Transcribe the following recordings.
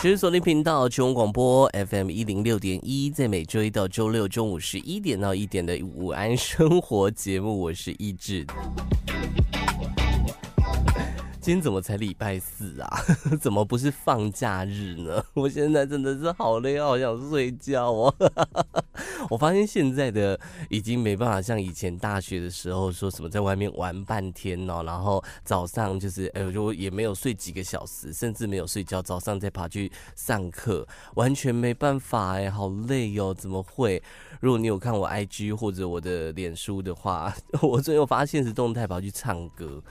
持续锁定频道，中广广播 FM 一零六点一，在每周一到周六中午十一点到一点的午安生活节目，我是一志。今天怎么才礼拜四啊？怎么不是放假日呢？我现在真的是好累，好想睡觉哦。我发现现在的已经没办法像以前大学的时候，说什么在外面玩半天哦，然后早上就是哎，我就也没有睡几个小时，甚至没有睡觉，早上再爬去上课，完全没办法哎，好累哟。怎么会？如果你有看我 IG 或者我的脸书的话，我最近发现实动态跑去唱歌。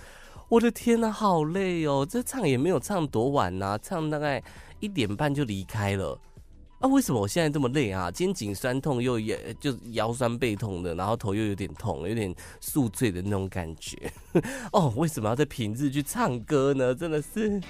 我的天呐，好累哦！这唱也没有唱多晚呐，唱大概一点半就离开了。啊，为什么我现在这么累啊？肩颈酸痛又也就腰酸背痛的，然后头又有点痛，有点宿醉的那种感觉。哦，为什么要在平日去唱歌呢？真的是。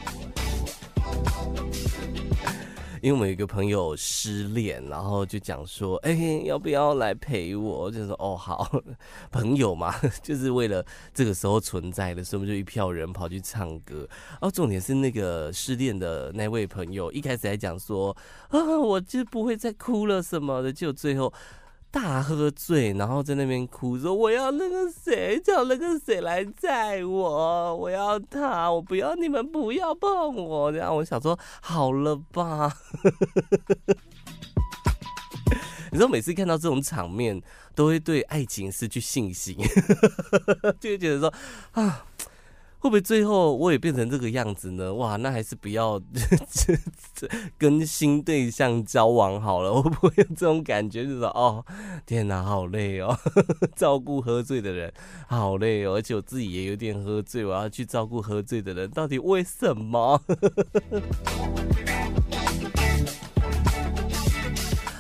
因为我们有一个朋友失恋，然后就讲说，哎、要不要来陪我？就说哦，好，朋友嘛，就是为了这个时候存在的，所以我们就一票人跑去唱歌。然后重点是那个失恋的那位朋友，一开始还讲说，啊，我就不会再哭了什么的，就最后。大喝醉，然后在那边哭说：“我要那个谁，叫那个谁来载我，我要他，我不要你们，不要碰我。”然后我想说：“好了吧。”你知道，每次看到这种场面，都会对爱情失去信心，就会觉得说：“啊。”会不会最后我也变成这个样子呢？哇，那还是不要 跟新对象交往好了。我不会有这种感觉，就是说哦，天哪，好累哦，照顾喝醉的人好累哦，而且我自己也有点喝醉，我要去照顾喝醉的人，到底为什么？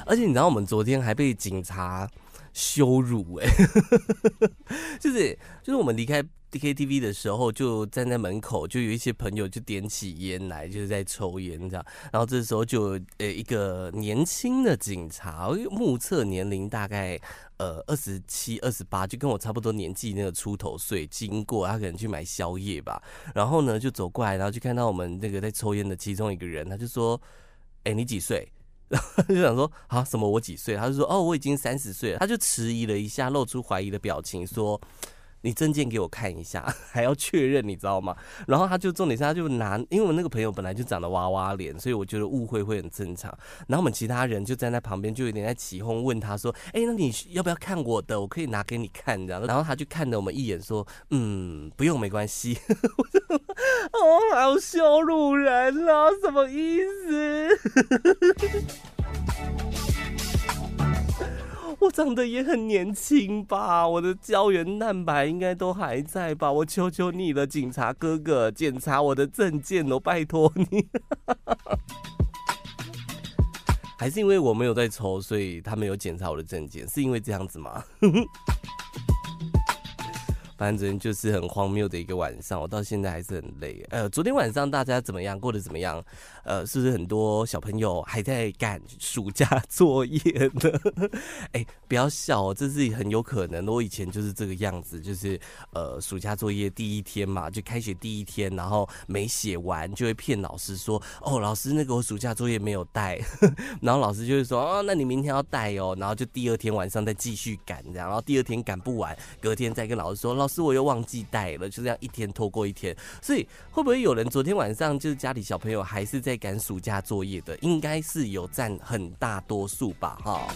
而且你知道，我们昨天还被警察羞辱哎，就是 就是我们离开。D K T V 的时候，就站在门口，就有一些朋友就点起烟来，就是在抽烟这样。然后这时候就呃一个年轻的警察，目测年龄大概呃二十七、二十八，就跟我差不多年纪那个出头岁，经过他可能去买宵夜吧。然后呢就走过来，然后就看到我们那个在抽烟的其中一个人，他就说：“哎，你几岁？”然后就想说：“啊，什么我几岁？”他就说：“哦，我已经三十岁了。”他就迟疑了一下，露出怀疑的表情说。你证件给我看一下，还要确认，你知道吗？然后他就重点是，他就拿，因为我那个朋友本来就长得娃娃脸，所以我觉得误会会很正常。然后我们其他人就站在旁边，就有点在起哄，问他说：“哎，那你要不要看我的？我可以拿给你看。”这样。然后他就看了我们一眼，说：“嗯，不用，没关系。”哦，好羞辱人啊！什么意思？我长得也很年轻吧？我的胶原蛋白应该都还在吧？我求求你了，警察哥哥，检查我的证件哦，拜托你。还是因为我没有在抽，所以他没有检查我的证件，是因为这样子吗？反正就是很荒谬的一个晚上，我到现在还是很累。呃，昨天晚上大家怎么样？过得怎么样？呃，是不是很多小朋友还在赶暑假 作业呢？哎、不要笑哦，这是很有可能的。我以前就是这个样子，就是呃，暑假作业第一天嘛，就开学第一天，然后没写完，就会骗老师说：“哦，老师，那个我暑假作业没有带。”然后老师就会说：“哦，那你明天要带哦。”然后就第二天晚上再继续赶，然后第二天赶不完，隔天再跟老师说：“师，我又忘记带了。”就这样一天拖过一天。所以会不会有人昨天晚上就是家里小朋友还是在赶暑假作业的，应该是有占很大多数吧，哈。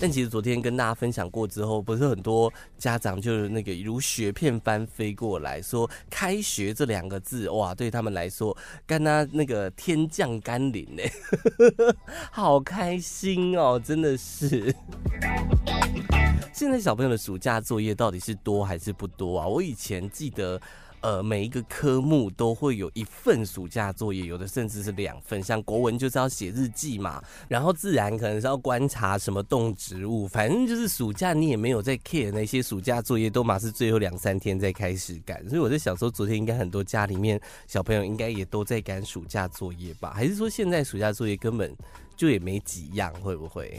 但其实昨天跟大家分享过之后，不是很多家长就是那个如雪片般飞过来说“开学”这两个字，哇，对他们来说，跟他那个天降甘霖呢，好开心哦，真的是。现在小朋友的暑假作业到底是多还是不多啊？我以前记得。呃，每一个科目都会有一份暑假作业，有的甚至是两份。像国文就是要写日记嘛，然后自然可能是要观察什么动植物，反正就是暑假你也没有在 care 那些暑假作业，都嘛是最后两三天再开始赶。所以我在想说，昨天应该很多家里面小朋友应该也都在赶暑假作业吧？还是说现在暑假作业根本就也没几样？会不会？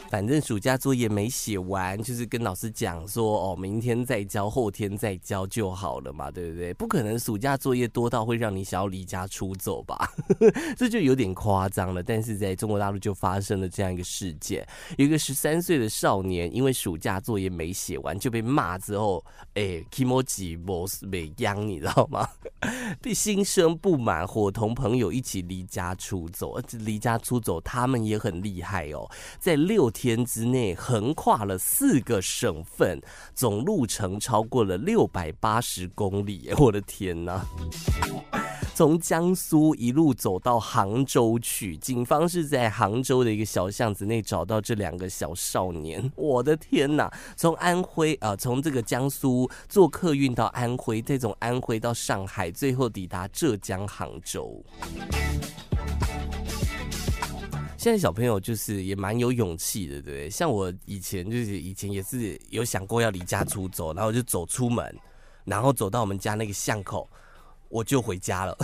反正暑假作业没写完，就是跟老师讲说哦，明天再交，后天再交就好了嘛，对不对？不可能暑假作业多到会让你想要离家出走吧？这就有点夸张了。但是在中国大陆就发生了这样一个事件，有一个十三岁的少年因为暑假作业没写完就被骂之后，哎，kimochi boss 被央，你知道吗？被心生不满，伙同朋友一起离家出走。离家出走，他们也很厉害哦，在六天。天之内横跨了四个省份，总路程超过了六百八十公里。我的天哪！从江苏一路走到杭州去，警方是在杭州的一个小巷子内找到这两个小少年。我的天哪！从安徽啊，从这个江苏坐客运到安徽，再从安徽到上海，最后抵达浙江杭州。现在小朋友就是也蛮有勇气的，对不对？像我以前就是以前也是有想过要离家出走，然后就走出门，然后走到我们家那个巷口，我就回家了。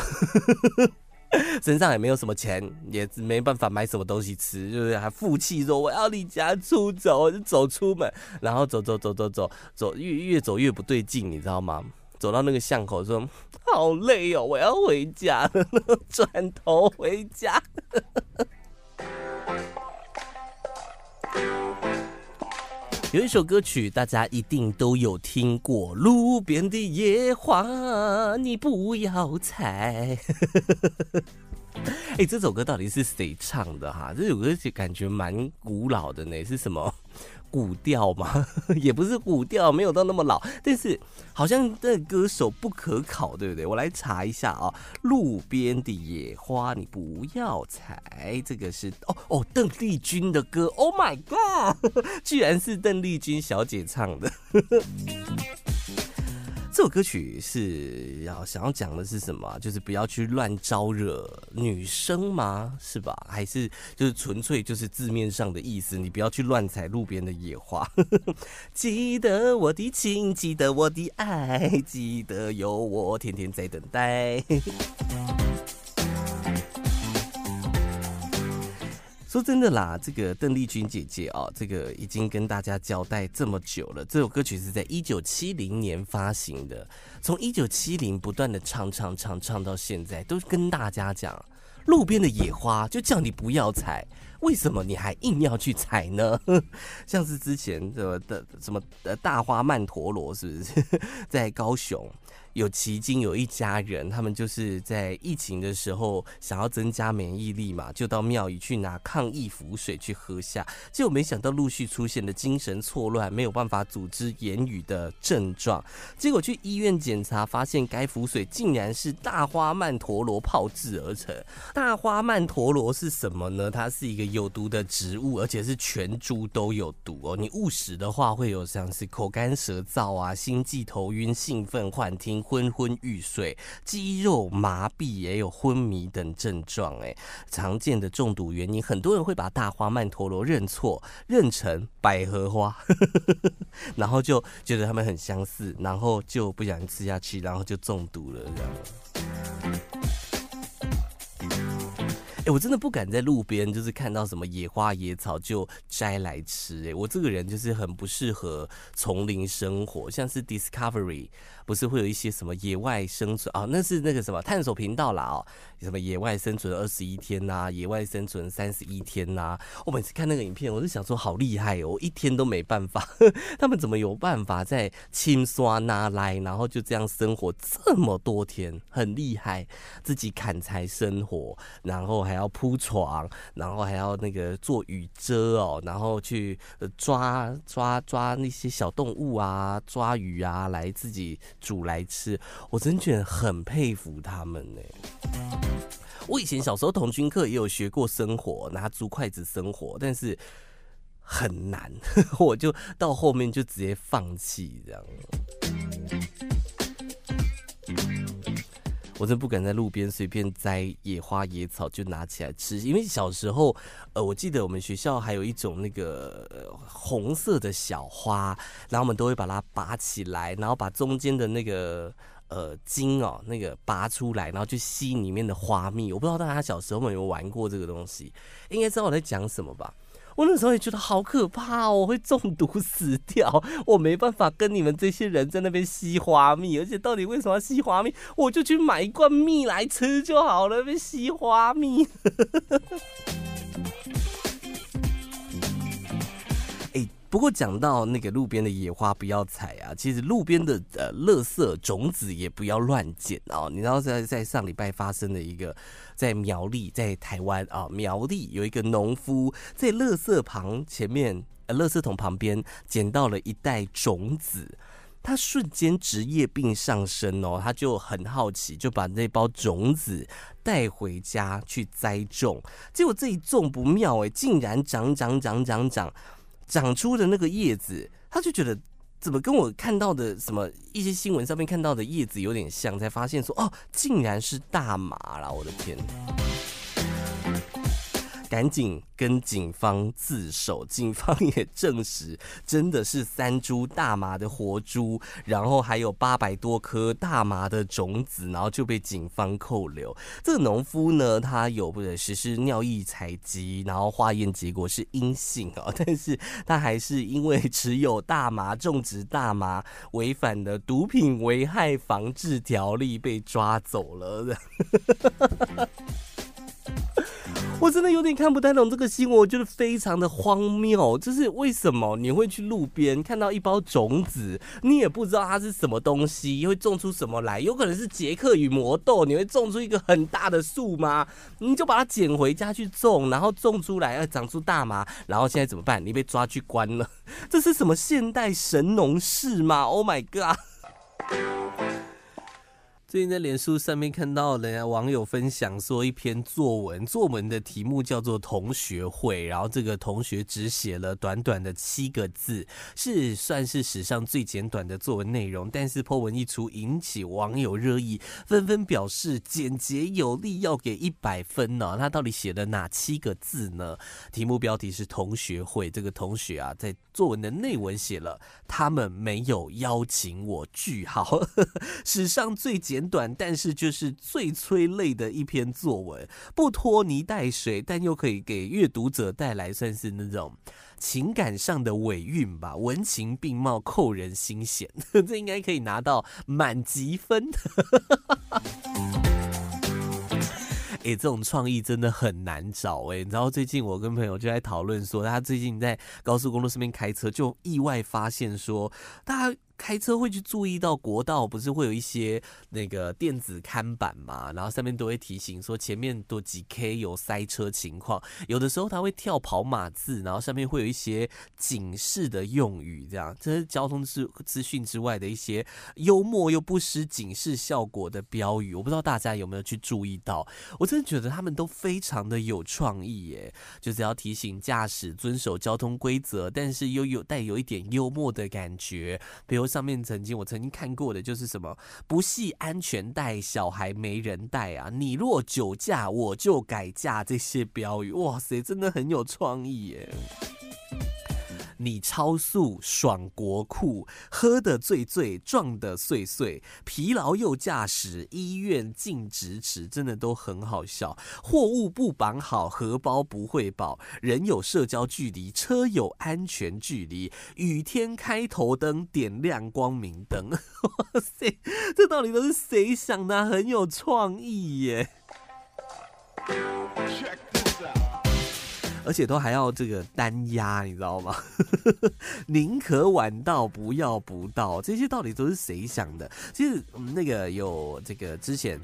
身上也没有什么钱，也没办法买什么东西吃，就是还负气说我要离家出走，就走出门，然后走走走走走走，越越走越不对劲，你知道吗？走到那个巷口说好累哦，我要回家了，转头回家。有一首歌曲，大家一定都有听过，《路边的野花》，你不要采。哎，这首歌到底是谁唱的哈？这首歌就感觉蛮古老的呢，是什么？古调嘛？也不是古调，没有到那么老，但是好像这歌手不可考，对不对？我来查一下啊，《路边的野花》，你不要采，这个是哦哦，邓丽君的歌。Oh my god，居然是邓丽君小姐唱的。这首歌曲是要想要讲的是什么？就是不要去乱招惹女生吗？是吧？还是就是纯粹就是字面上的意思？你不要去乱踩路边的野花。记得我的情，记得我的爱，记得有我天天在等待。说真的啦，这个邓丽君姐姐啊，这个已经跟大家交代这么久了。这首歌曲是在一九七零年发行的，从一九七零不断的唱唱唱唱到现在，都跟大家讲，路边的野花就叫你不要采，为什么你还硬要去采呢？像是之前的的什么的大花曼陀罗，是不是 在高雄？有奇经有一家人，他们就是在疫情的时候想要增加免疫力嘛，就到庙宇去拿抗疫符水去喝下，结果没想到陆续出现了精神错乱，没有办法组织言语的症状，结果去医院检查，发现该符水竟然是大花曼陀罗泡制而成。大花曼陀罗是什么呢？它是一个有毒的植物，而且是全株都有毒哦。你误食的话，会有像是口干舌燥啊、心悸、头晕、兴奋、幻听。昏昏欲睡、肌肉麻痹，也有昏迷等症状。哎，常见的中毒原因，很多人会把大花曼陀罗认错，认成百合花，然后就觉得它们很相似，然后就不想吃下去，然后就中毒了，这样。哎、我真的不敢在路边，就是看到什么野花野草就摘来吃。哎，我这个人就是很不适合丛林生活，像是 Discovery 不是会有一些什么野外生存啊？那是那个什么探索频道啦哦，什么野外生存二十一天呐，野外生存三十一天呐。我每次看那个影片，我就想说好厉害哦，一天都没办法，他们怎么有办法在清刷拿来，然后就这样生活这么多天，很厉害，自己砍柴生活，然后。还要铺床，然后还要那个做雨遮哦，然后去抓抓抓那些小动物啊，抓鱼啊，来自己煮来吃。我真觉得很佩服他们呢。我以前小时候童军课也有学过生火，拿竹筷子生火，但是很难，我就到后面就直接放弃这样。我真不敢在路边随便摘野花野草就拿起来吃，因为小时候，呃，我记得我们学校还有一种那个红色的小花，然后我们都会把它拔起来，然后把中间的那个呃茎哦那个拔出来，然后去吸里面的花蜜。我不知道大家小时候有没有玩过这个东西，应该知道我在讲什么吧？我那时候也觉得好可怕哦，我会中毒死掉，我没办法跟你们这些人在那边吸花蜜，而且到底为什么要吸花蜜？我就去买一罐蜜来吃就好了，别吸花蜜。不过讲到那个路边的野花不要采啊，其实路边的呃垃圾种子也不要乱捡哦。你知道在在上礼拜发生的一个在苗栗，在台湾啊苗栗有一个农夫在垃圾旁前面呃垃圾桶旁边捡到了一袋种子，他瞬间职业病上身哦，他就很好奇，就把那包种子带回家去栽种，结果这一种不妙哎，竟然长长长长长。长出的那个叶子，他就觉得怎么跟我看到的什么一些新闻上面看到的叶子有点像，才发现说哦，竟然是大麻啦！我的天。赶紧跟警方自首，警方也证实真的是三株大麻的活株，然后还有八百多颗大麻的种子，然后就被警方扣留。这个农夫呢，他有不实施尿液采集，然后化验结果是阴性哦，但是他还是因为持有大麻、种植大麻违反了毒品危害防治条例被抓走了。我真的有点看不太懂这个新闻，我觉得非常的荒谬。就是为什么你会去路边看到一包种子，你也不知道它是什么东西，会种出什么来？有可能是杰克与魔豆，你会种出一个很大的树吗？你就把它捡回家去种，然后种出来要长出大麻，然后现在怎么办？你被抓去关了，这是什么现代神农氏吗？Oh my god！最近在脸书上面看到人家网友分享说一篇作文，作文的题目叫做《同学会》，然后这个同学只写了短短的七个字，是算是史上最简短的作文内容。但是破文一出，引起网友热议，纷纷表示简洁有力，要给一百分呢。他到底写了哪七个字呢？题目标题是《同学会》，这个同学啊，在作文的内文写了他们没有邀请我，句号，史上最简。简短，但是就是最催泪的一篇作文，不拖泥带水，但又可以给阅读者带来算是那种情感上的尾韵吧，文情并茂，扣人心弦，这应该可以拿到满级分。哎、这种创意真的很难找哎、你知道最近我跟朋友就在讨论说，他最近在高速公路上面开车，就意外发现说，大家。开车会去注意到国道，不是会有一些那个电子看板嘛？然后上面都会提醒说前面多几 K 有塞车情况。有的时候它会跳跑马字，然后上面会有一些警示的用语，这样这是交通资资讯之外的一些幽默又不失警示效果的标语。我不知道大家有没有去注意到？我真的觉得他们都非常的有创意耶，就是要提醒驾驶遵守交通规则，但是又有带有一点幽默的感觉，比如。上面曾经我曾经看过的就是什么不系安全带，小孩没人带啊！你若酒驾，我就改嫁。这些标语，哇塞，真的很有创意耶！你超速爽国库，喝得醉醉撞得碎碎，疲劳又驾驶，医院禁止驶，真的都很好笑。货物不绑好，荷包不会保。人有社交距离，车有安全距离。雨天开头灯，点亮光明灯。哇塞，这到底都是谁想的？很有创意耶！而且都还要这个单押，你知道吗？宁可晚到，不要不到。这些到底都是谁想的？其实那个有这个之前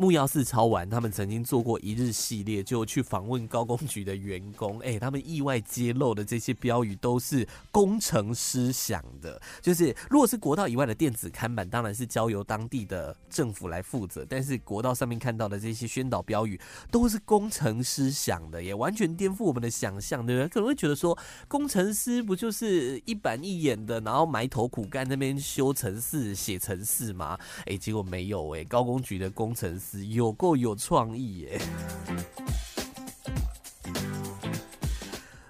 木曜4超玩，他们曾经做过一日系列，就去访问高工局的员工，哎，他们意外揭露的这些标语都是工程师想的。就是如果是国道以外的电子看板，当然是交由当地的政府来负责，但是国道上面看到的这些宣导标语都是工程师想的，也完全颠覆我们的想象，对不对？可能会觉得说，工程师不就是一板一眼的，然后埋头苦干那边修城市、写城市吗？哎，结果没有哎，高工局的工程师。有够有创意耶，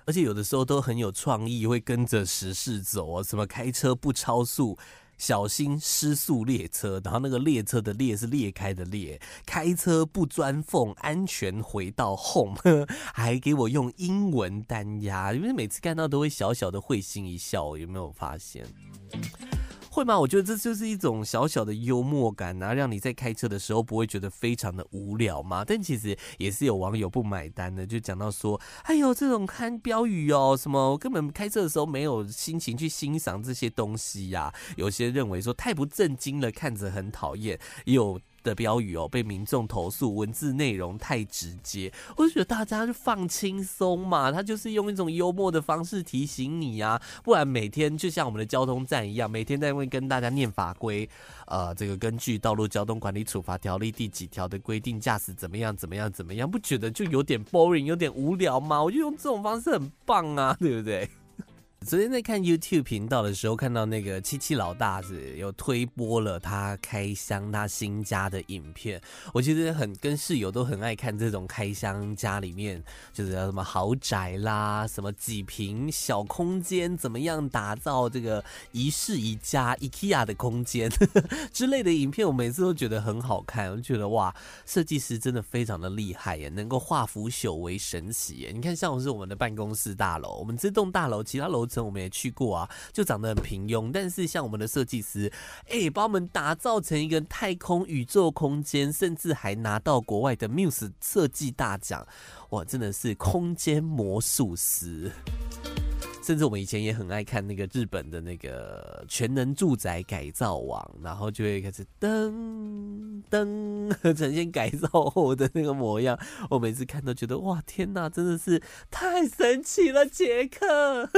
而且有的时候都很有创意，会跟着时事走啊。什么开车不超速，小心失速列车，然后那个列车的列是裂开的裂。开车不钻缝，安全回到 home，还给我用英文单押，因为每次看到都会小小的会心一笑，有没有发现？会吗？我觉得这就是一种小小的幽默感然后，让你在开车的时候不会觉得非常的无聊嘛。但其实也是有网友不买单的，就讲到说：“哎呦，这种看标语哦，什么我根本开车的时候没有心情去欣赏这些东西呀。”有些认为说太不正经了，看着很讨厌。有。的标语哦，被民众投诉文字内容太直接，我就觉得大家就放轻松嘛，他就是用一种幽默的方式提醒你啊，不然每天就像我们的交通站一样，每天在会跟大家念法规，呃，这个根据《道路交通管理处罚条例》第几条的规定驾驶怎么样怎么样怎么样，不觉得就有点 boring，有点无聊吗？我就用这种方式很棒啊，对不对？昨天在看 YouTube 频道的时候，看到那个七七老大子有推播了他开箱他新家的影片。我其实很跟室友都很爱看这种开箱家里面，就是什么豪宅啦，什么几平小空间，怎么样打造这个一室一家 IKEA 的空间 之类的影片。我每次都觉得很好看，我就觉得哇，设计师真的非常的厉害耶，能够化腐朽为神奇耶。你看，像是我们的办公室大楼，我们这栋大楼其他楼层。我们也去过啊，就长得很平庸。但是像我们的设计师，哎、把我们打造成一个太空宇宙空间，甚至还拿到国外的 Muse 设计大奖，哇，真的是空间魔术师。甚至我们以前也很爱看那个日本的那个全能住宅改造网，然后就会开始噔噔 呈现改造后的那个模样。我每次看都觉得哇，天哪，真的是太神奇了，杰克。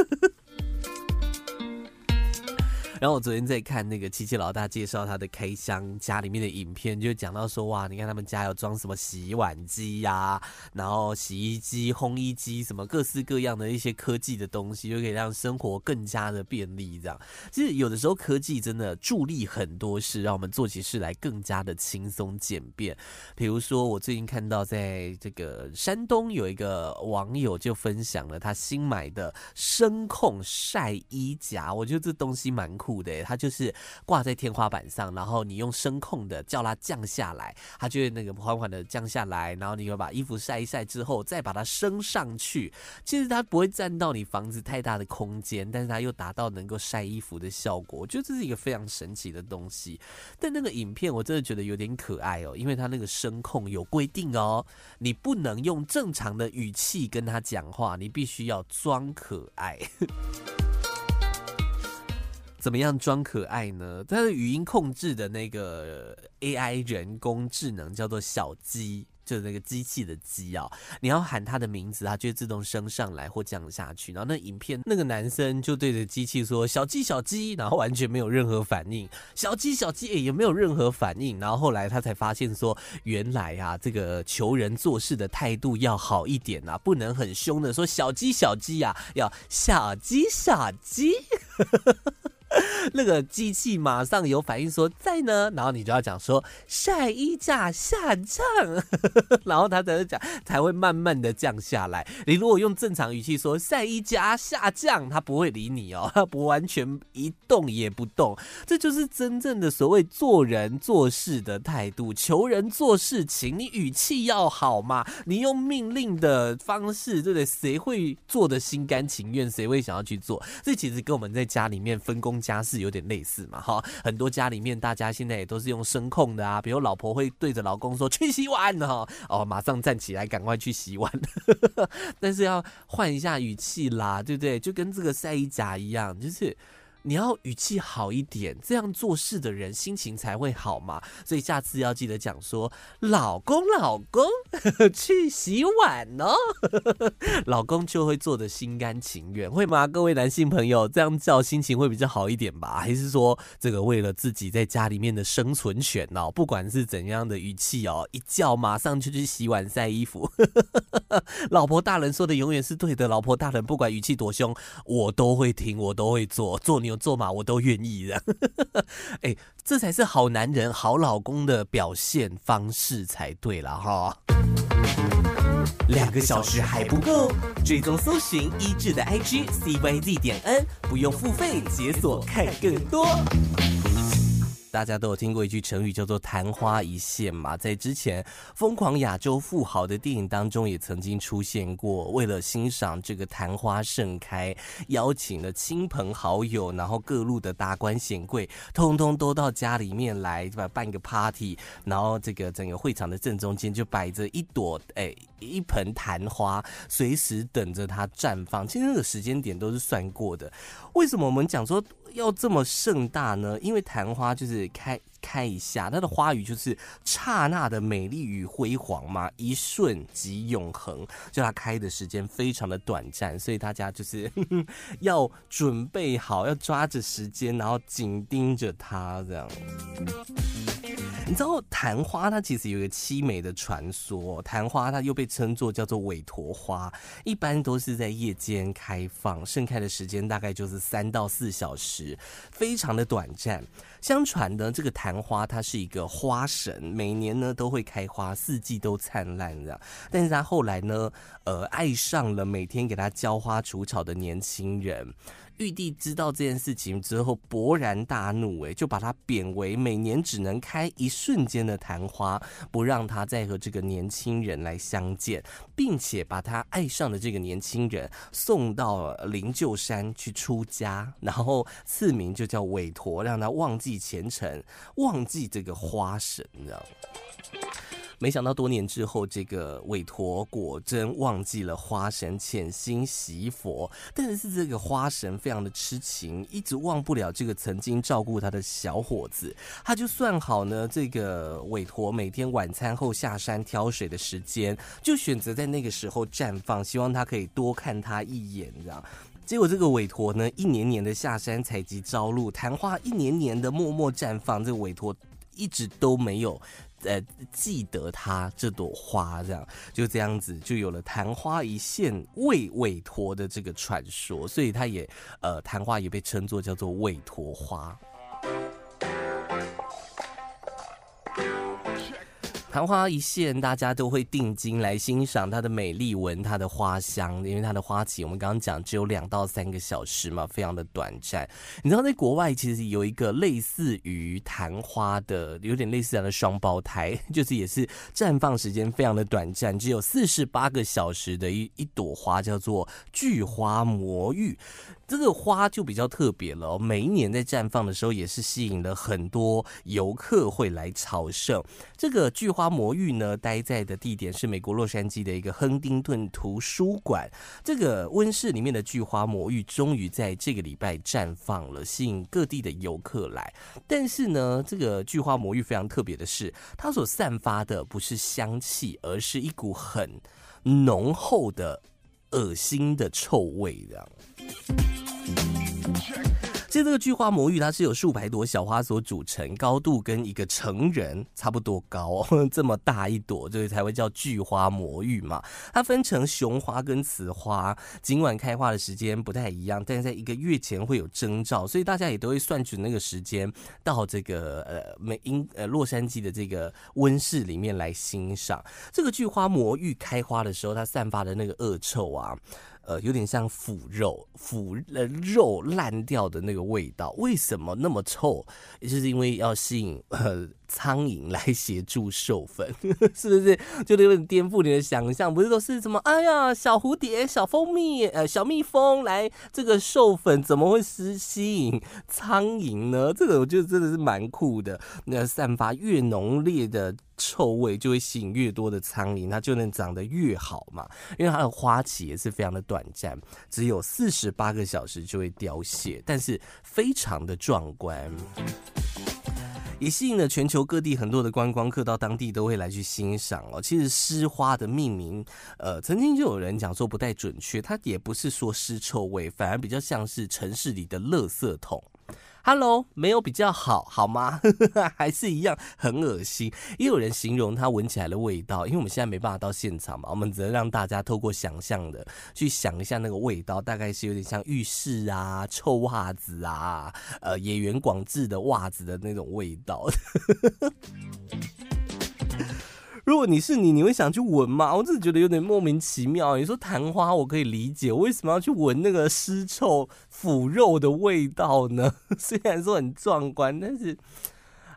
然后我昨天在看那个七七老大介绍他的开箱家里面的影片，就讲到说哇，你看他们家有装什么洗碗机呀、然后洗衣机、烘衣机，什么各式各样的一些科技的东西，就可以让生活更加的便利。这样，其实有的时候科技真的助力很多事，让我们做起事来更加的轻松简便。比如说，我最近看到在这个山东有一个网友就分享了他新买的声控晒衣夹，我觉得这东西蛮酷。的，它就是挂在天花板上，然后你用声控的叫它降下来，它就会那个缓缓的降下来，然后你会把衣服晒一晒之后，再把它升上去。其实它不会占到你房子太大的空间，但是它又达到能够晒衣服的效果。我觉得这是一个非常神奇的东西。但那个影片我真的觉得有点可爱哦，因为它那个声控有规定哦，你不能用正常的语气跟他讲话，你必须要装可爱。怎么样装可爱呢？它的语音控制的那个 AI 人工智能叫做小鸡，就是那个机器的鸡啊。你要喊它的名字，它就会自动升上来或降下去。然后那影片那个男生就对着机器说：“小鸡，小鸡。”然后完全没有任何反应。小鸡，小鸡也没有任何反应。然后后来他才发现说，原来啊，这个求人做事的态度要好一点啊，不能很凶的说“小鸡，小鸡呀”，要“小鸡，小鸡”。那个机器马上有反应说在呢，然后你就要讲说晒衣架下降，然后他才会讲才会慢慢的降下来。你如果用正常语气说晒衣架下降，他不会理你哦，他不完全一动也不动。这就是真正的所谓做人做事的态度，求人做事情，你语气要好嘛，你用命令的方式，对不对？谁会做的心甘情愿？谁会想要去做？这其实跟我们在家里面分工家事有点类似嘛，哈，很多家里面大家现在也都是用声控的啊，比如老婆会对着老公说去洗碗哈，哦，马上站起来赶快去洗碗，但是要换一下语气啦，对不对？就跟这个晒衣夹一样，就是你要语气好一点，这样做事的人心情才会好嘛。所以下次要记得讲说：“老公，老公，去洗碗哦。”老公就会做的心甘情愿，会吗？各位男性朋友，这样叫心情会比较好一点吧？还是说这个为了自己在家里面的生存权哦，不管是怎样的语气哦，一叫马上就去洗碗晒衣服。老婆大人说的永远是对的，老婆大人不管语气多凶，我都会听，我都会做，做你。有做嘛，我都愿意的。哎，这才是好男人、好老公的表现方式才对了哈。两个小时还不够，追踪搜寻一致的 IG CYZ 点 N，不用付费解锁看更多。大家都有听过一句成语叫做“昙花一现”嘛，在之前《疯狂亚洲富豪》的电影当中也曾经出现过。为了欣赏这个昙花盛开，邀请了亲朋好友，然后各路的达官显贵，通通都到家里面来，对吧？办个 party，然后这个整个会场的正中间就摆着一朵，哎，一盆昙花，随时等着它绽放。其实那个时间点都是算过的。为什么我们讲说要这么盛大呢？因为昙花就是开开一下，它的花语就是刹那的美丽与辉煌嘛，一瞬即永恒。就它开的时间非常的短暂，所以大家就是 要准备好，要抓着时间，然后紧盯着它这样。你知道昙花它其实有一个凄美的传说，昙花它又被称作叫做韦陀花，一般都是在夜间开放，盛开的时间大概就是三到四小时，非常的短暂。相传呢，这个昙花它是一个花神，每年呢都会开花，四季都灿烂的。但是他后来呢，呃，爱上了每天给他浇花除草的年轻人。玉帝知道这件事情之后，勃然大怒，哎，就把他贬为每年只能开一瞬间的昙花，不让他再和这个年轻人来相见，并且把他爱上的这个年轻人送到灵鹫山去出家，然后赐名就叫韦陀，让他忘记前尘，忘记这个花神，你知道吗？没想到多年之后，这个韦陀果真忘记了花神，潜心习佛。但是这个花神非常的痴情，一直忘不了这个曾经照顾他的小伙子。他就算好呢，这个韦陀每天晚餐后下山挑水的时间，就选择在那个时候绽放，希望他可以多看他一眼，这样。结果这个韦陀呢，一年年的下山采集朝露，昙花一年年的默默绽放，这个韦陀一直都没有。呃，记得他这朵花，这样就这样子，就有了昙花一现为韦陀的这个传说，所以他也呃，昙花也被称作叫做韦陀花。昙花一现，大家都会定睛来欣赏它的美丽，闻它的花香，因为它的花期我们刚刚讲只有两到三个小时嘛，非常的短暂。你知道在国外其实有一个类似于昙花的，有点类似这样的双胞胎，就是也是绽放时间非常的短暂，只有四十八个小时的一一朵花，叫做巨花魔芋。这个花就比较特别了，每一年在绽放的时候，也是吸引了很多游客会来朝圣。这个巨花魔芋呢，待在的地点是美国洛杉矶的一个亨丁顿图书馆。这个温室里面的巨花魔芋，终于在这个礼拜绽放了，吸引各地的游客来。但是呢，这个巨花魔芋非常特别的是，它所散发的不是香气，而是一股很浓厚的、恶心的臭味，这样。其实这个巨花魔芋，它是由数百朵小花所组成，高度跟一个成人差不多高，这么大一朵，所以才会叫巨花魔芋嘛。它分成雄花跟雌花，尽管开花的时间不太一样，但是在一个月前会有征兆，所以大家也都会算准那个时间到这个呃美英呃洛杉矶的这个温室里面来欣赏这个巨花魔芋开花的时候，它散发的那个恶臭啊。呃，有点像腐肉，腐呃肉烂掉的那个味道。为什么那么臭？也就是因为要吸引呃苍蝇来协助授粉，是不是？就有点颠覆你的想象，不是都是什么？哎呀，小蝴蝶、小蜂蜜、呃，小蜜蜂来这个授粉，怎么会吸吸引苍蝇呢？这个我觉得真的是蛮酷的。那散发越浓烈的臭味，就会吸引越多的苍蝇，它就能长得越好嘛。因为它的花期也是非常的短暂，只有四十八个小时就会凋谢，但是非常的壮观。也吸引了全球各地很多的观光客到当地都会来去欣赏哦。其实湿花的命名，呃，曾经就有人讲说不太准确，它也不是说湿臭味，反而比较像是城市里的垃圾桶。Hello，没有比较好，好吗？还是一样很恶心。也有人形容它闻起来的味道，因为我们现在没办法到现场嘛，我们只能让大家透过想象的去想一下那个味道，大概是有点像浴室啊、臭袜子啊、呃野原广志的袜子的那种味道。如果你是你，你会想去闻吗？我真的觉得有点莫名其妙。你说昙花，我可以理解，为什么要去闻那个尸臭腐肉的味道呢？虽然说很壮观，但是，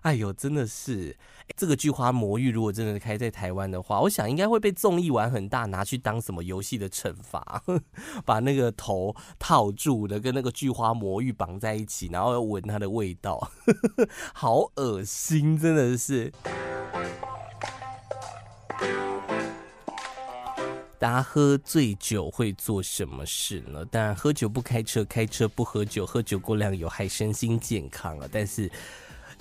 哎呦，真的是这个菊花魔芋，如果真的开在台湾的话，我想应该会被综艺玩很大，拿去当什么游戏的惩罚，把那个头套住的，跟那个菊花魔芋绑在一起，然后要闻它的味道，好恶心，真的是。大家喝醉酒会做什么事呢？当然，喝酒不开车，开车不喝酒，喝酒过量有害身心健康啊。但是。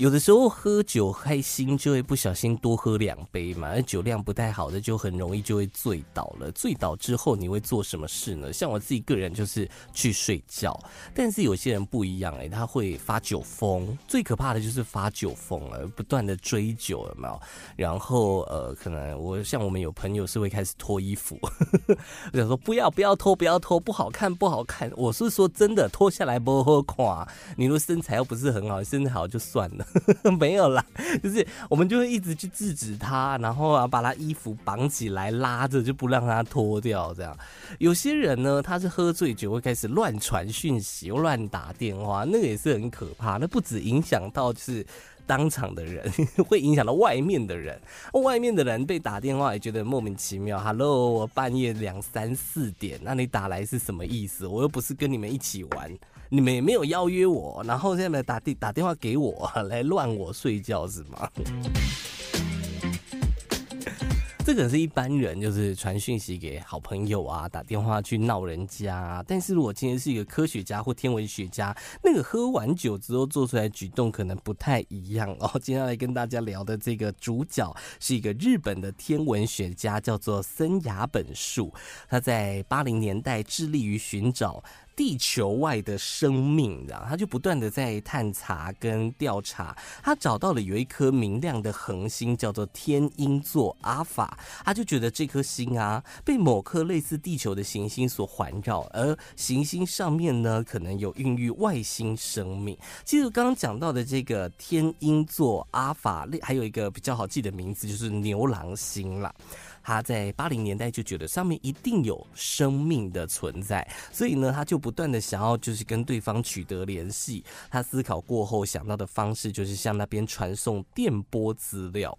有的时候喝酒开心就会不小心多喝两杯嘛，而酒量不太好的就很容易就会醉倒了。醉倒之后你会做什么事呢？像我自己个人就是去睡觉，但是有些人不一样哎、他会发酒疯。最可怕的就是发酒疯了，不断的追酒有没有？然后呃，可能我像我们有朋友是会开始脱衣服，我想说不要不要脱不要脱，不好看不好看。我是说真的，脱下来不好看。你说身材又不是很好，身材好就算了。没有啦，就是我们就会一直去制止他，然后啊把他衣服绑起来拉着，就不让他脱掉。这样，有些人呢，他是喝醉酒会开始乱传讯息、乱打电话，那个也是很可怕。那不止影响到就是当场的人，会影响到外面的人。外面的人被打电话也觉得莫名其妙。Hello，我半夜两三四点，那你打来是什么意思？我又不是跟你们一起玩。你们也没有邀约我，然后现在打电打电话给我来乱我睡觉是吗？这个是一般人，就是传讯息给好朋友啊，打电话去闹人家。但是如果今天是一个科学家或天文学家，那个喝完酒之后做出来举动可能不太一样哦。接下来跟大家聊的这个主角是一个日本的天文学家，叫做森雅本树。他在八零年代致力于寻找。地球外的生命，然后他就不断的在探查跟调查，他找到了有一颗明亮的恒星，叫做天鹰座阿法，他就觉得这颗星啊，被某颗类似地球的行星所环绕，而行星上面呢，可能有孕育外星生命。其实刚刚讲到的这个天鹰座阿法，还有一个比较好记的名字，就是牛郎星啦。他在八零年代就觉得上面一定有生命的存在，所以呢，他就不断的想要就是跟对方取得联系。他思考过后想到的方式就是向那边传送电波资料。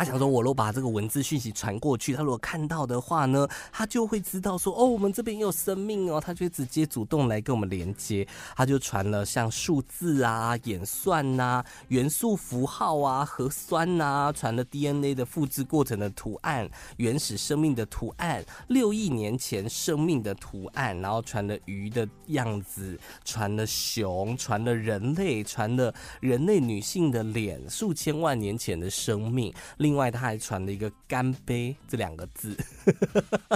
他想说，我若把这个文字讯息传过去，他如果看到的话呢，他就会知道说，哦，我们这边有生命哦，他就直接主动来跟我们连接。他就传了像数字啊、演算呐、元素符号啊、核酸呐，传了 DNA 的复制过程的图案、原始生命的图案、六亿年前生命的图案，然后传了鱼的样子，传了熊，传了人类，传了人类女性的脸，数千万年前的生命。另另外，他还传了一个“干杯”这两个字，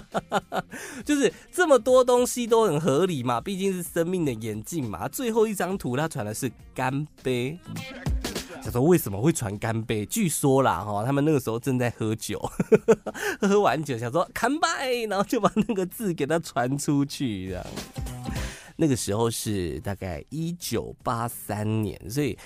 就是这么多东西都很合理嘛，毕竟是生命的演进嘛。最后一张图，他传的是“干杯”。他说为什么会传“干杯”？据说啦，哈，他们那个时候正在喝酒，喝完酒想说“干杯”，然后就把那个字给他传出去，这样。那个时候是大概一九八三年，所以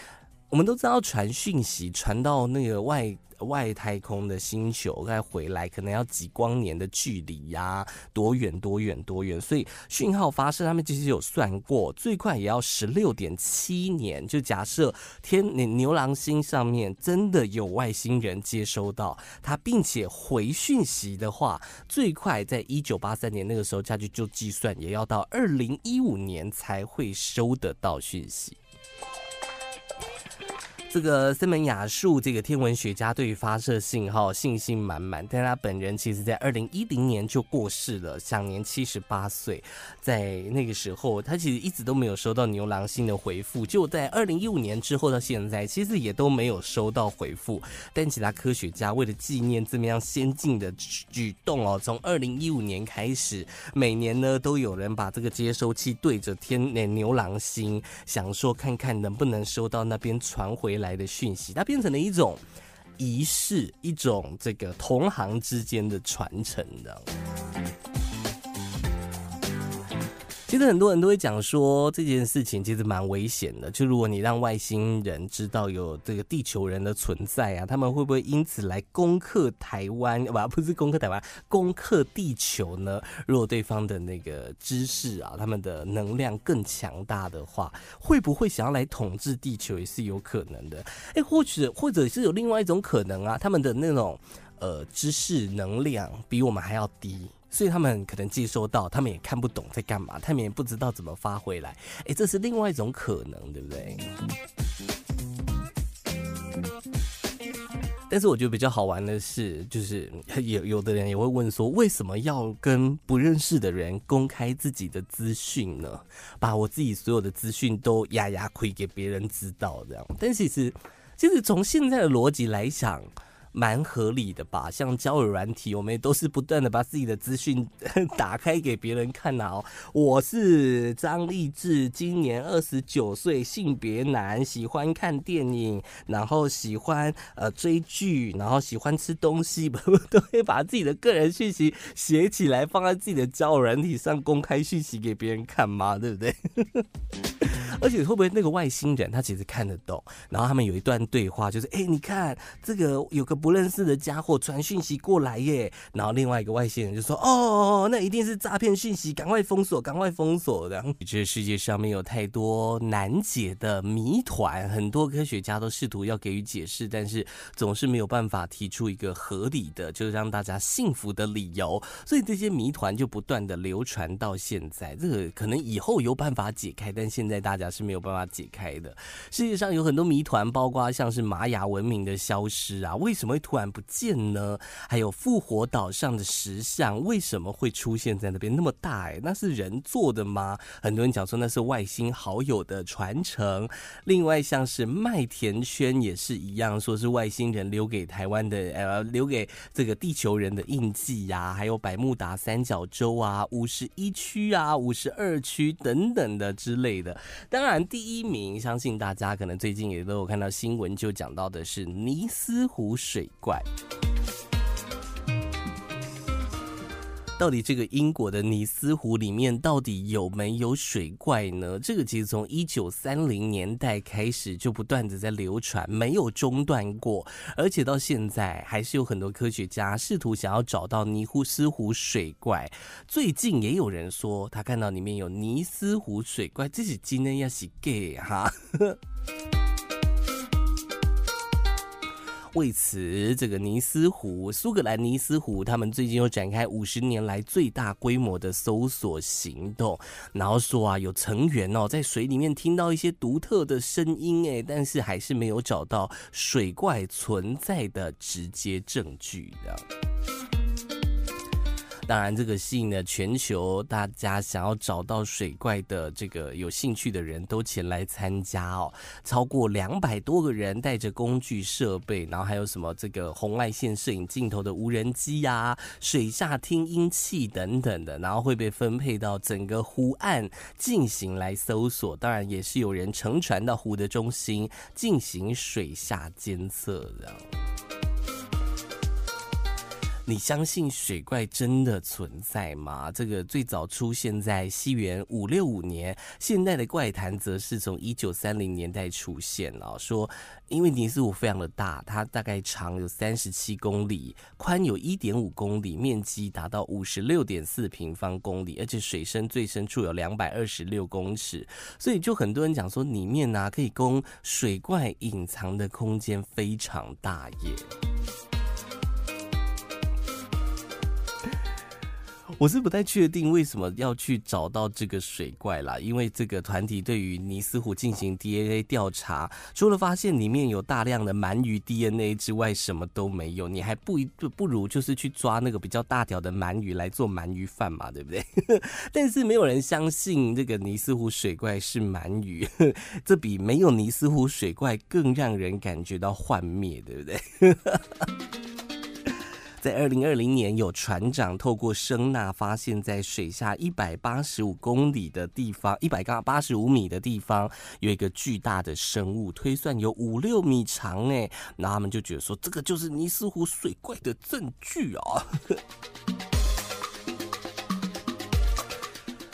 我们都知道传讯息传到那个外。外太空的星球再回来，可能要几光年的距离呀、多远多远多远，所以讯号发射他们其实有算过，最快也要十六点七年。就假设天牛牛郎星上面真的有外星人接收到它，并且回讯息的话，最快在一九八三年那个时候下去就计算，也要到二零一五年才会收得到讯息。这个森本雅树这个天文学家对于发射信号信心满满，但他本人其实在二零一零年就过世了，享年七十八岁。在那个时候，他其实一直都没有收到牛郎星的回复。就在二零一五年之后到现在，其实也都没有收到回复。但其他科学家为了纪念这么样先进的举动哦，从二零一五年开始，每年呢都有人把这个接收器对着天那牛郎星，想说看看能不能收到那边传回来的讯息，它变成了一种仪式，一种这个同行之间的传承的。其实很多人都会讲说这件事情其实蛮危险的，就如果你让外星人知道有这个地球人的存在啊，他们会不会因此来攻克台湾？不，不是攻克台湾，攻克地球呢？如果对方的那个知识啊，他们的能量更强大的话，会不会想要来统治地球也是有可能的。哎，或许或者是有另外一种可能啊，他们的那种呃知识能量比我们还要低。所以他们可能接收到，他们也看不懂在干嘛，他们也不知道怎么发回来。哎，这是另外一种可能，对不对？但是我觉得比较好玩的是，就是 有有的人也会问说，为什么要跟不认识的人公开自己的资讯呢？把我自己所有的资讯都压压亏给别人知道这样？但其实，其实从现在的逻辑来讲。蛮合理的吧，像交友软体，我们也都是不断的把自己的资讯 打开给别人看啊。我是张立志，今年二十九岁，性别男，喜欢看电影，然后喜欢呃追剧，然后喜欢吃东西，不都会把自己的个人讯息写起来，放在自己的交友软体上公开讯息给别人看吗？对不对？而且会不会那个外星人他其实看得懂，然后他们有一段对话，就是哎，你看这个有个不认识的家伙传讯息过来耶，然后另外一个外星人就说哦，那一定是诈骗讯息，赶快封锁，赶快封锁的。这世界上面有太多难解的谜团，很多科学家都试图要给予解释，但是总是没有办法提出一个合理的，就是让大家信服的理由，所以这些谜团就不断的流传到现在。这个可能以后有办法解开，但现在大家。是没有办法解开的。世界上有很多谜团，包括像是玛雅文明的消失啊，为什么会突然不见呢？还有复活岛上的石像为什么会出现在那边那么大？哎，那是人做的吗？很多人讲说那是外星好友的传承。另外像是麦田圈也是一样，说是外星人留给台湾的呃，留给这个地球人的印记呀、还有百慕达三角洲啊，五十一区啊，五十二区等等的之类的。当然，第一名，相信大家可能最近也都有看到新闻，就讲到的是尼斯湖水水怪。到底这个英国的尼斯湖里面到底有没有水怪呢？这个其实从一九三零年代开始就不断的在流传，没有中断过，而且到现在还是有很多科学家试图想要找到尼斯湖水怪。最近也有人说他看到里面有尼斯湖水怪，这是今天要是 gay 哈。为此，这个尼斯湖，苏格兰尼斯湖，他们最近又展开五十年来最大规模的搜索行动，然后说啊，有成员哦在水里面听到一些独特的声音，诶，但是还是没有找到水怪存在的直接证据的。当然，这个吸引了全球大家想要找到水怪的这个有兴趣的人都前来参加哦，超过两百多个人带着工具设备，然后还有什么这个红外线摄影镜头的无人机呀、水下听音器等等的，然后会被分配到整个湖岸进行来搜索。当然，也是有人乘船到湖的中心进行水下监测的。你相信水怪真的存在吗？这个最早出现在西元五六五年，现代的怪谈则是从一九三零年代出现了。说，因为尼斯湖非常的大，它大概长有三十七公里，宽有一点五公里，面积达到五十六点四平方公里，而且水深最深处有两百二十六公尺，所以就很多人讲说，里面呢、啊、可以供水怪隐藏的空间非常大耶。我是不太确定为什么要去找到这个水怪啦，因为这个团体对于尼斯湖进行 DNA 调查，除了发现里面有大量的鳗鱼 DNA 之外，什么都没有。你还不一不如就是去抓那个比较大条的鳗鱼来做鳗鱼饭嘛，对不对？但是没有人相信这个尼斯湖水怪是鳗鱼，这比没有尼斯湖水怪更让人感觉到幻灭，对不对？在二零二零年，有船长透过声纳发现，在水下一百八十五公里的地方，一百八十五米的地方，有一个巨大的生物，推算有五六米长，哎，那他们就觉得说，这个就是尼斯湖水怪的证据啊。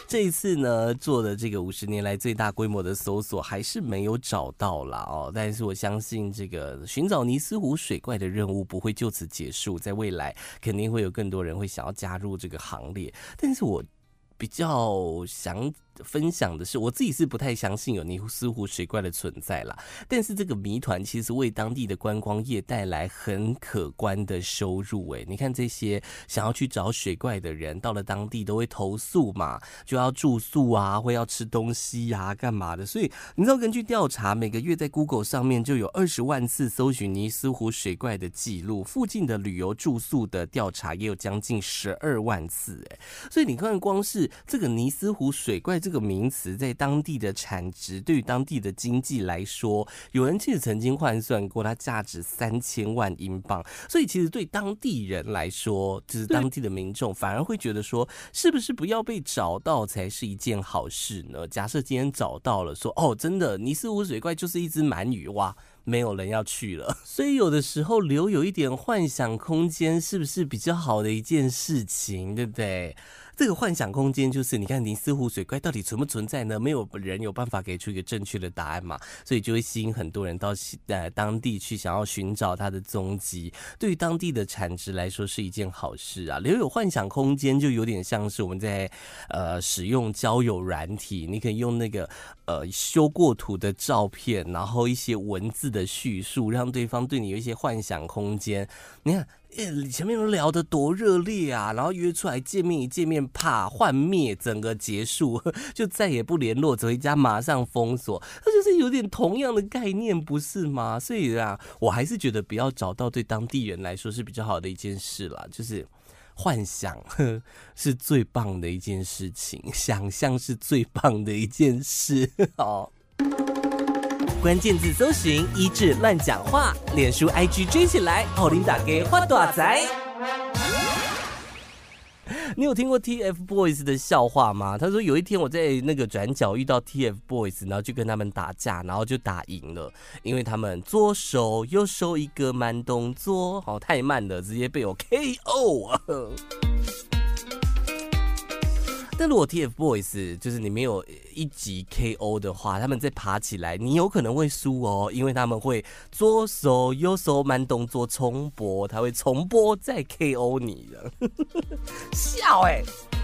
这一次呢，做的这个五十年来最大规模的搜索还是没有找到啦哦。但是我相信，这个寻找尼斯湖水怪的任务不会就此结束，在未来肯定会有更多人会想要加入这个行列。但是我比较想。分享的是，我自己是不太相信有尼斯湖水怪的存在啦。但是这个谜团其实为当地的观光业带来很可观的收入。哎，你看这些想要去找水怪的人，到了当地都会投诉嘛，就要住宿啊，会要吃东西呀，干嘛的？所以你知道，根据调查，每个月在 Google 上面就有二十万次搜寻尼斯湖水怪的记录，附近的旅游住宿的调查也有将近十二万次。哎，所以你看，光是这个尼斯湖水怪。这个名词在当地的产值，对于当地的经济来说，有人其实曾经换算过，它价值三千万英镑。所以，其实对当地人来说，就是当地的民众反而会觉得说，是不是不要被找到才是一件好事呢？假设今天找到了，说哦，真的尼斯湖水怪就是一只鳗鱼哇，没有人要去了。所以，有的时候留有一点幻想空间，是不是比较好的一件事情，对不对？这个幻想空间就是，你看尼斯湖水怪到底存不存在呢？没有人有办法给出一个正确的答案嘛，所以就会吸引很多人到呃当地去，想要寻找它的踪迹。对于当地的产值来说是一件好事啊。留有幻想空间，就有点像是我们在呃使用交友软体，你可以用那个呃修过图的照片，然后一些文字的叙述，让对方对你有一些幻想空间。你看。欸、前面都聊得多热烈啊，然后约出来见面，一见面啪幻灭，整个结束，就再也不联络，走回家马上封锁，那就是有点同样的概念，不是吗？所以啊，我还是觉得不要找到对当地人来说是比较好的一件事啦，就是幻想呵 是最棒的一件事情，想象是最棒的一件事 哦。关键字搜寻一致乱讲话，脸书 IG 追起来，奥林打给花朵仔。你有听过 TFBOYS 的笑话吗？他说有一天我在那个转角遇到 TFBOYS，然后就跟他们打架，然后就打赢了，因为他们左手右手一个慢动作，好，太慢了，直接被我 KO。但如果 TFBOYS 就是你没有一级 KO 的话，他们再爬起来，你有可能会输哦，因为他们会左手右手慢动作重播，他会重播再 KO 你的，笑哎、欸。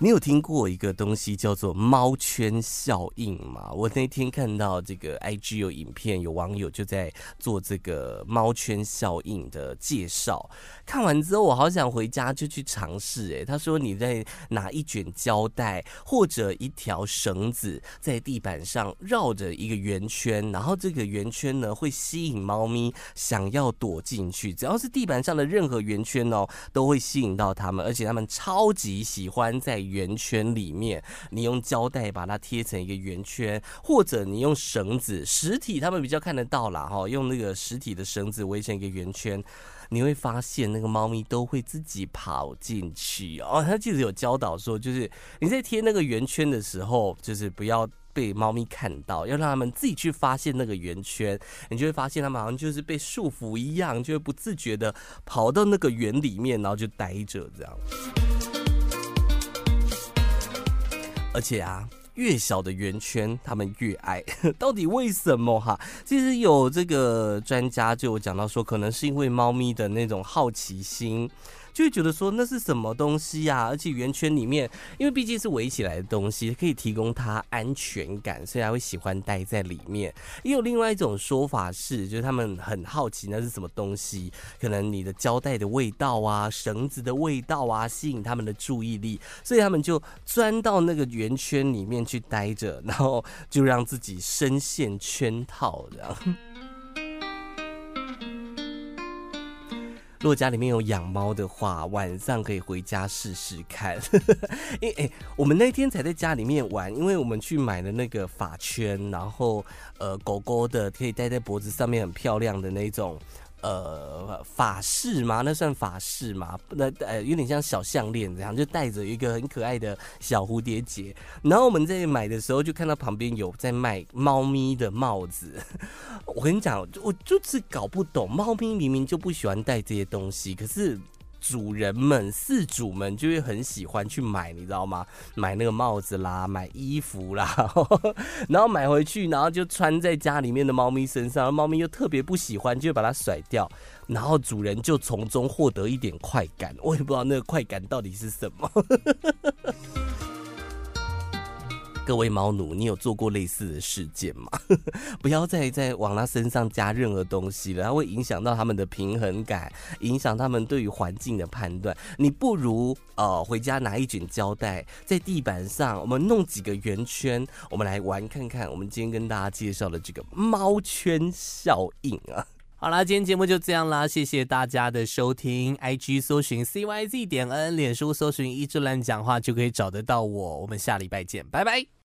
你有听过一个东西叫做猫圈效应吗？我那天看到这个 IG 有影片，有网友就在做这个猫圈效应的介绍。看完之后，我好想回家就去尝试。诶，他说你在拿一卷胶带或者一条绳子在地板上绕着一个圆圈，然后这个圆圈呢会吸引猫咪想要躲进去。只要是地板上的任何圆圈哦，都会吸引到它们，而且它们超级喜欢在。圆圈里面，你用胶带把它贴成一个圆圈，或者你用绳子，实体他们比较看得到啦，哈，用那个实体的绳子围成一个圆圈，你会发现那个猫咪都会自己跑进去哦。他其实有教导说，就是你在贴那个圆圈的时候，就是不要。被猫咪看到，要让他们自己去发现那个圆圈，你就会发现他们好像就是被束缚一样，就会不自觉的跑到那个圆里面，然后就待着这样。而且啊。越小的圆圈，他们越爱，到底为什么哈？其实有这个专家就有讲到说，可能是因为猫咪的那种好奇心。就会觉得说那是什么东西呀？而且圆圈里面，因为毕竟是围起来的东西，可以提供它安全感，所以他会喜欢待在里面。也有另外一种说法是，就是他们很好奇那是什么东西，可能你的胶带的味道啊、绳子的味道啊，吸引他们的注意力，所以他们就钻到那个圆圈里面去待着，然后就让自己深陷圈套这样。如果家里面有养猫的话，晚上可以回家试试看。因为哎，我们那天才在家里面玩，因为我们去买了那个发圈，然后呃，狗狗的可以戴在脖子上面很漂亮的那种。呃，法式吗？那算法式吗？那呃，有点像小项链这样，就戴着一个很可爱的小蝴蝶结。然后我们在买的时候，就看到旁边有在卖猫咪的帽子。我跟你讲，我就是搞不懂，猫咪明明就不喜欢戴这些东西，可是。主人们、饲主们就会很喜欢去买，你知道吗？买那个帽子啦，买衣服啦，然后买回去，然后就穿在家里面的猫咪身上，猫咪又特别不喜欢，就会把它甩掉，然后主人就从中获得一点快感。我也不知道那个快感到底是什么。各位猫奴，你有做过类似的事件吗？不要再再往它身上加任何东西了，它会影响到他们的平衡感，影响他们对于环境的判断。你不如呃回家拿一卷胶带，在地板上我们弄几个圆圈，我们来玩看看。我们今天跟大家介绍的这个猫圈效应啊。好啦，今天节目就这样啦，谢谢大家的收听。IG 搜寻 CYZ 点 N，脸书搜寻一志乱讲话就可以找得到我。我们下礼拜见，拜拜。